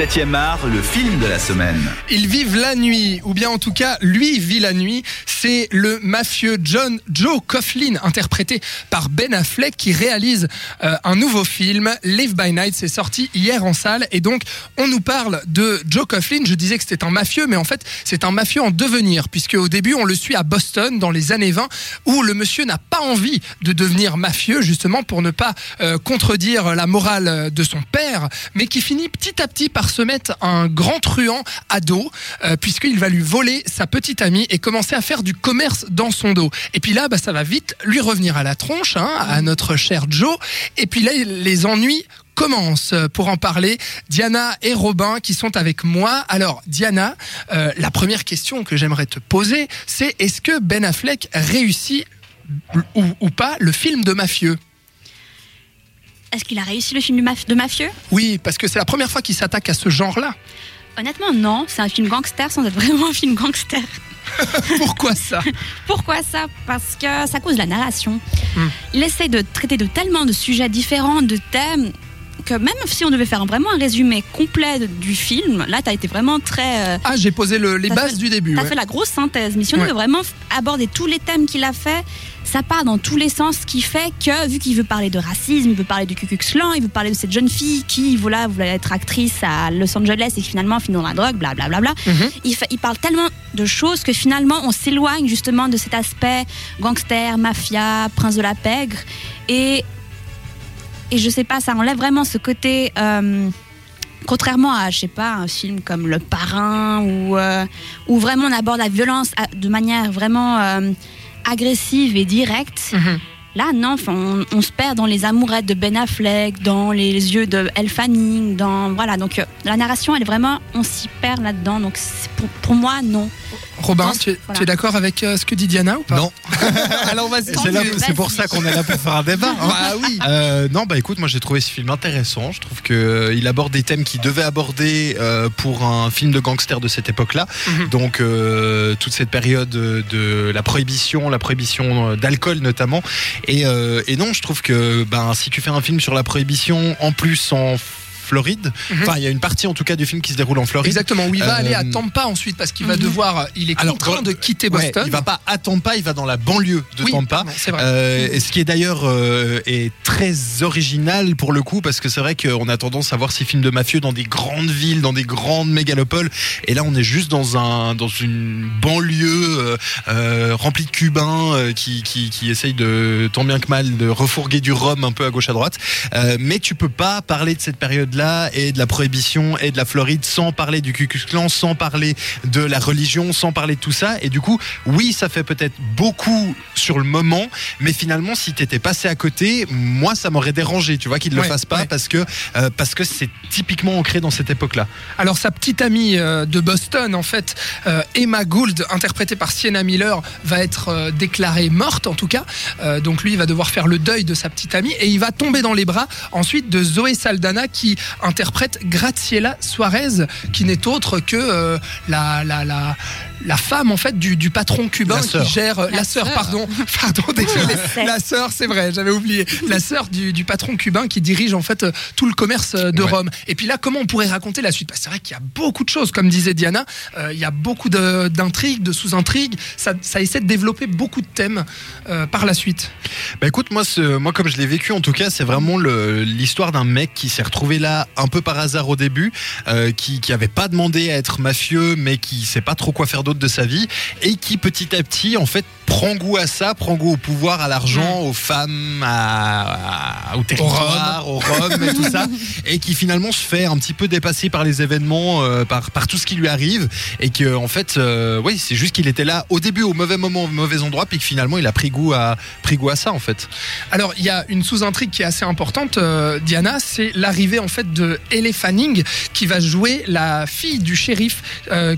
7e art, le film de la semaine. Ils vivent la nuit, ou bien en tout cas, lui vit la nuit. C'est le mafieux John Joe Coughlin, interprété par Ben Affleck, qui réalise euh, un nouveau film, Live by Night. C'est sorti hier en salle, et donc on nous parle de Joe Coughlin. Je disais que c'était un mafieux, mais en fait, c'est un mafieux en devenir, puisque au début, on le suit à Boston dans les années 20, où le monsieur n'a pas envie de devenir mafieux, justement pour ne pas euh, contredire la morale de son père, mais qui finit petit à petit par se mettre un grand truand à dos, euh, puisqu'il va lui voler sa petite amie et commencer à faire du commerce dans son dos. Et puis là, bah, ça va vite lui revenir à la tronche, hein, à notre cher Joe. Et puis là, les ennuis commencent. Pour en parler, Diana et Robin qui sont avec moi. Alors, Diana, euh, la première question que j'aimerais te poser, c'est est-ce que Ben Affleck réussit ou, ou pas le film de mafieux Est-ce qu'il a réussi le film du maf- de mafieux Oui, parce que c'est la première fois qu'il s'attaque à ce genre-là. Honnêtement, non. C'est un film gangster sans être vraiment un film gangster. Pourquoi ça Pourquoi ça Parce que à cause la narration. Hmm. Il essaie de traiter de tellement de sujets différents, de thèmes, que même si on devait faire vraiment un résumé complet du film, là, tu as été vraiment très. euh, Ah, j'ai posé le- les bases fait- du début. T'as ouais. fait la grosse synthèse, mais si on Ouais. veut vraiment aborder tous les thèmes qu'il a fait, ça part dans tous les sens, ce qui fait que, vu qu'il veut parler de racisme, il veut parler du Ku Klux Klan, il veut parler de cette jeune fille qui voilà, voulait être actrice à Los Angeles et qui finalement finit dans la drogue, blablabla. Mhm. il, fait- il parle tellement de choses que finalement on s'éloigne justement de cet aspect gangster, mafia, prince de la pègre. Et, et je sais pas, ça enlève vraiment ce côté. euh, Contrairement à, je sais pas, un film comme Le Parrain, où, euh, où vraiment on aborde la violence de manière vraiment euh, agressive et directe, Mhm. Là, non, on, on se perd dans les amourettes de Ben Affleck, dans les yeux de Elle Fanning, dans. Voilà, donc euh, la narration, elle est vraiment. On s'y perd là-dedans, donc pour, pour moi, non. Robin, tu es, voilà. tu es d'accord avec euh, ce que dit Diana ou pas? Non. Alors vas-y. C'est là- Vas-y. c'est pour ça qu'on est là pour faire un débat. hein. Bah oui. Euh, non, bah écoute, moi j'ai trouvé ce film intéressant. Je trouve que euh, il aborde des thèmes qu'il devait aborder euh, pour un film de gangster de cette époque-là. Mhm. Donc euh, toute cette période de la prohibition, la prohibition d'alcool notamment. Et, euh, et non, je trouve que ben si tu fais un film sur la prohibition en plus en Floride, Mhm. enfin il y a une partie en tout cas du film qui se déroule en Floride. Exactement, où il va Euh, aller à Tampa ensuite parce qu'il va Mhm. devoir, il est Alors, contraint de quitter Ouais, Boston. il va pas à Tampa, il va dans la banlieue de oui, Tampa. c'est vrai. Euh, ce qui est d'ailleurs euh, est très original pour le coup parce que c'est vrai qu'on a tendance à voir ces films de mafieux dans des grandes villes, dans des grandes mégalopoles et là on est juste dans un dans une banlieue euh, euh, remplie de Cubains euh, qui, qui qui essayent de tant bien que mal de refourguer du rhum un peu à gauche à droite Euh, mais tu peux pas parler de cette période là et de la prohibition et de la Floride sans parler du Ku Klux Klan, sans parler de la religion, sans parler de tout ça et du coup oui ça fait peut-être beaucoup sur le moment mais finalement si t'étais passé à côté moi ça m'aurait dérangé tu vois qu'ils le Ouais, fassent pas ouais. parce que euh, parce que c'est typiquement ancré dans cette époque là Alors sa petite amie euh, de Boston, en fait, euh, Emma Gould, interprétée par Sienna Miller, va être déclarée morte en tout cas. Donc lui, il va devoir faire le deuil de sa petite amie et il va tomber dans les bras ensuite de Zoé Saldana qui interprète Graciela Suarez, qui n'est autre que euh, la, la, la, la femme en fait du, du patron cubain qui gère euh, la, La sœur, sœur. pardon, pardon, désolé, la sœur, c'est vrai, j'avais oublié, la sœur du, du patron cubain qui dirige en fait euh, tout le commerce euh, de Ouais. Rome. Et puis là, comment on pourrait raconter la suite? Parce que C'est vrai qu'il y a beaucoup de choses, comme disait Diana, euh, il y a beaucoup de- d'intrigues, de, sous-intrigues, ça, ça essaie de développer beaucoup de thèmes euh, par la suite. Bah écoute, moi, ce, moi comme je l'ai vécu, en tout cas, c'est vraiment l'histoire d'un mec qui s'est retrouvé là un peu par hasard au début, euh, qui, qui avait pas demandé à être mafieux, mais qui sait pas trop quoi faire d'autre de sa vie, et qui petit à petit, en fait, prend goût à ça, prend goût au pouvoir, à l'argent, aux femmes, à, à- au territoire, au rhum et tout ça, et qui finalement se fait un petit peu dépasser par les événements, euh, par, par tout ce qui lui arrive, et que en fait, euh, oui, c'est juste qu'il était là au début au mauvais moment, au mauvais endroit, puis que finalement, il a pris goût à pris goût à ça en fait. Alors, il y a une sous-intrigue qui est assez importante, euh, Diana, c'est l'arrivée en fait de Elle Fanning qui va jouer la fille du shérif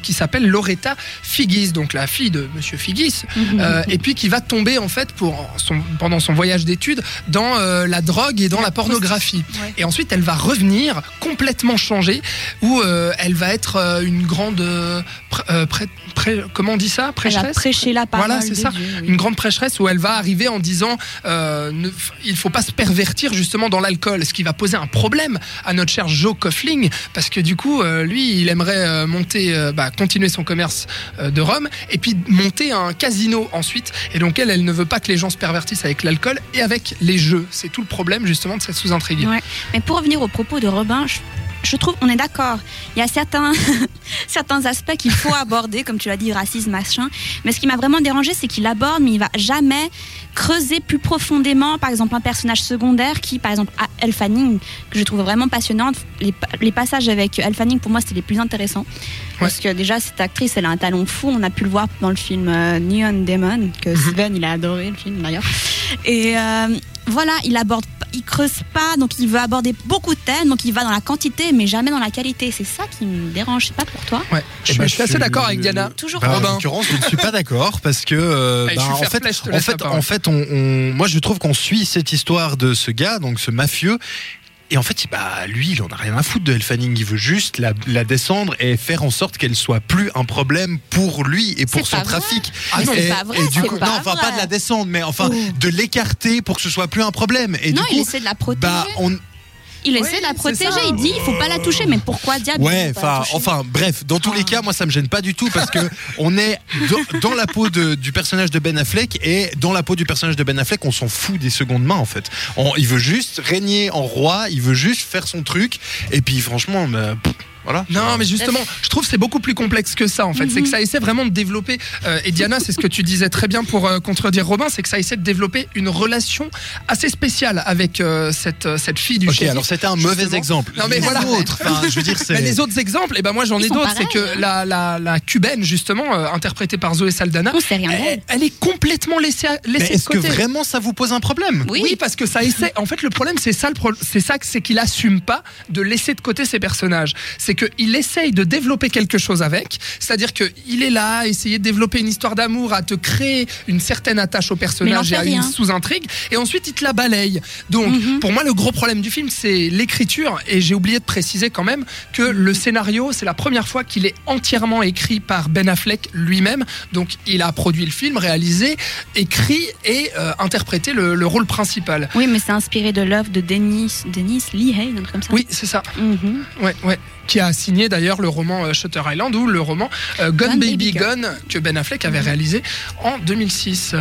qui s'appelle Loretta Figgis, donc la fille de Monsieur Figgis. Mhm. Euh, et puis qui va tomber en fait pour son, pendant son voyage d'études dans euh, la drogue et dans La la pornographie. Ouais. Et ensuite, elle va revenir complètement changée, où euh, elle va être une grande, euh, prê- euh, prê- prê- comment on dit ça, Elle a prêcheresse? prêché la parole. Voilà, c'est ça. Dieu, oui. Une grande prêcheresse où elle va arriver en disant euh, ne, il faut pas se pervertir justement dans l'alcool, ce qui va poser un problème à notre cher Joe Coughlin parce que du coup euh, lui il aimerait euh, monter, euh, bah, continuer son commerce de rhum et puis monter un casino ensuite. Et donc elle, elle ne veut pas que les gens se pervertissent avec l'alcool et avec les jeux. C'est tout le problème justement de cette sous-intrigue. Ouais. Mais pour revenir aux propos de Robin, je, je trouve, on est d'accord. Il y a certains, certains aspects qu'il faut aborder, comme tu l'as dit, racisme, machin. Mais ce qui m'a vraiment dérangé, c'est qu'il aborde, mais il va jamais creuser plus profondément, par exemple, un personnage secondaire qui, par exemple, a Elle Fanning, que je trouve vraiment passionnante. Les, pa- les passages avec Elle Fanning, pour moi, c'était les plus intéressants. Parce que déjà, cette actrice, elle a un talent fou. On a pu le voir dans le film euh, Neon Demon, que Sven, il a adoré le film d'ailleurs. Et euh, voilà, il aborde, il creuse pas, donc il veut aborder beaucoup de thèmes, donc il va dans la quantité, mais jamais dans la qualité. C'est ça qui me dérange. C'est pas pour toi. Ouais. Je, Eh ben, je suis assez d'accord avec Diana. Toujours Bah, Robin. en l'occurrence, je ne suis pas d'accord parce que euh, Allez, bah, en fait, play, en fait, en fait, on, on- moi je trouve qu'on suit cette histoire de ce gars, donc ce mafieux. Et en fait, bah, lui, il en a rien à foutre de Elle Fanning. Il veut juste la, la descendre et faire en sorte qu'elle soit plus un problème pour lui et pour son pas vrai. trafic. Ah non, et, pas vrai, et du coup, pas non, enfin pas de la descendre, mais enfin de l'écarter pour que ce soit plus un problème. Et non, du il coup, essaie de la protéger. bah, on, il essaie de la protéger. Il dit, il faut pas la toucher. Mais pourquoi diable Ouais, enfin, bref, dans tous les Ah. cas, moi, ça me gêne pas du tout parce que on est dans, dans la peau de- du personnage de Ben Affleck et dans la peau du personnage de Ben Affleck, on s'en fout des secondes mains en fait. On- il veut juste régner en roi, il veut juste faire son truc et puis franchement, bah, pff, voilà. Non, mais justement, je trouve que c'est beaucoup plus complexe que ça, en fait. C'est que ça essaie vraiment de développer. euh, et Diana, c'est ce que tu disais très bien pour euh, contredire Robin, c'est que ça essaie de développer une relation assez spéciale avec euh, cette, euh, cette fille du Ok, alors c'était un mauvais Justement. exemple. Non, mais Les voilà. autres, enfin, je veux dire. Mais les autres exemples, et ben moi j'en ai d'autres. C'est que la, la, la cubaine, justement, euh, interprétée par Zoé Saldana, rien elle, est complètement laissée, laissée de est-ce que côté. vraiment ça vous pose un problème Oui. parce que ça essaie. En fait, le problème, c'est ça, le pro- c'est ça, c'est qu'il assume pas de laisser de côté ses personnages. C'est qu'il essaye de développer quelque chose avec. C'est-à-dire que il est là, à essayer de développer une histoire d'amour, à te créer une certaine attache au personnage et à une sous-intrigue. Et ensuite, il te la balaye. Donc, Mhm. pour moi, le gros problème du film, c'est l'écriture. Et j'ai oublié de préciser quand même que le scénario, c'est la première fois qu'il est entièrement écrit par Ben Affleck lui-même. Donc, il a produit le film, réalisé, écrit et euh, interprété le, le rôle principal. Oui, mais c'est inspiré de l'œuvre de Denis, Denis Lee Hay, comme ça. Oui, c'est ça. Mhm. Ouais, ouais. Qui a signé d'ailleurs le roman euh, Shutter Island ou le roman euh, Gun, Gun Baby Baby Gun que Ben Affleck avait réalisé en 2006.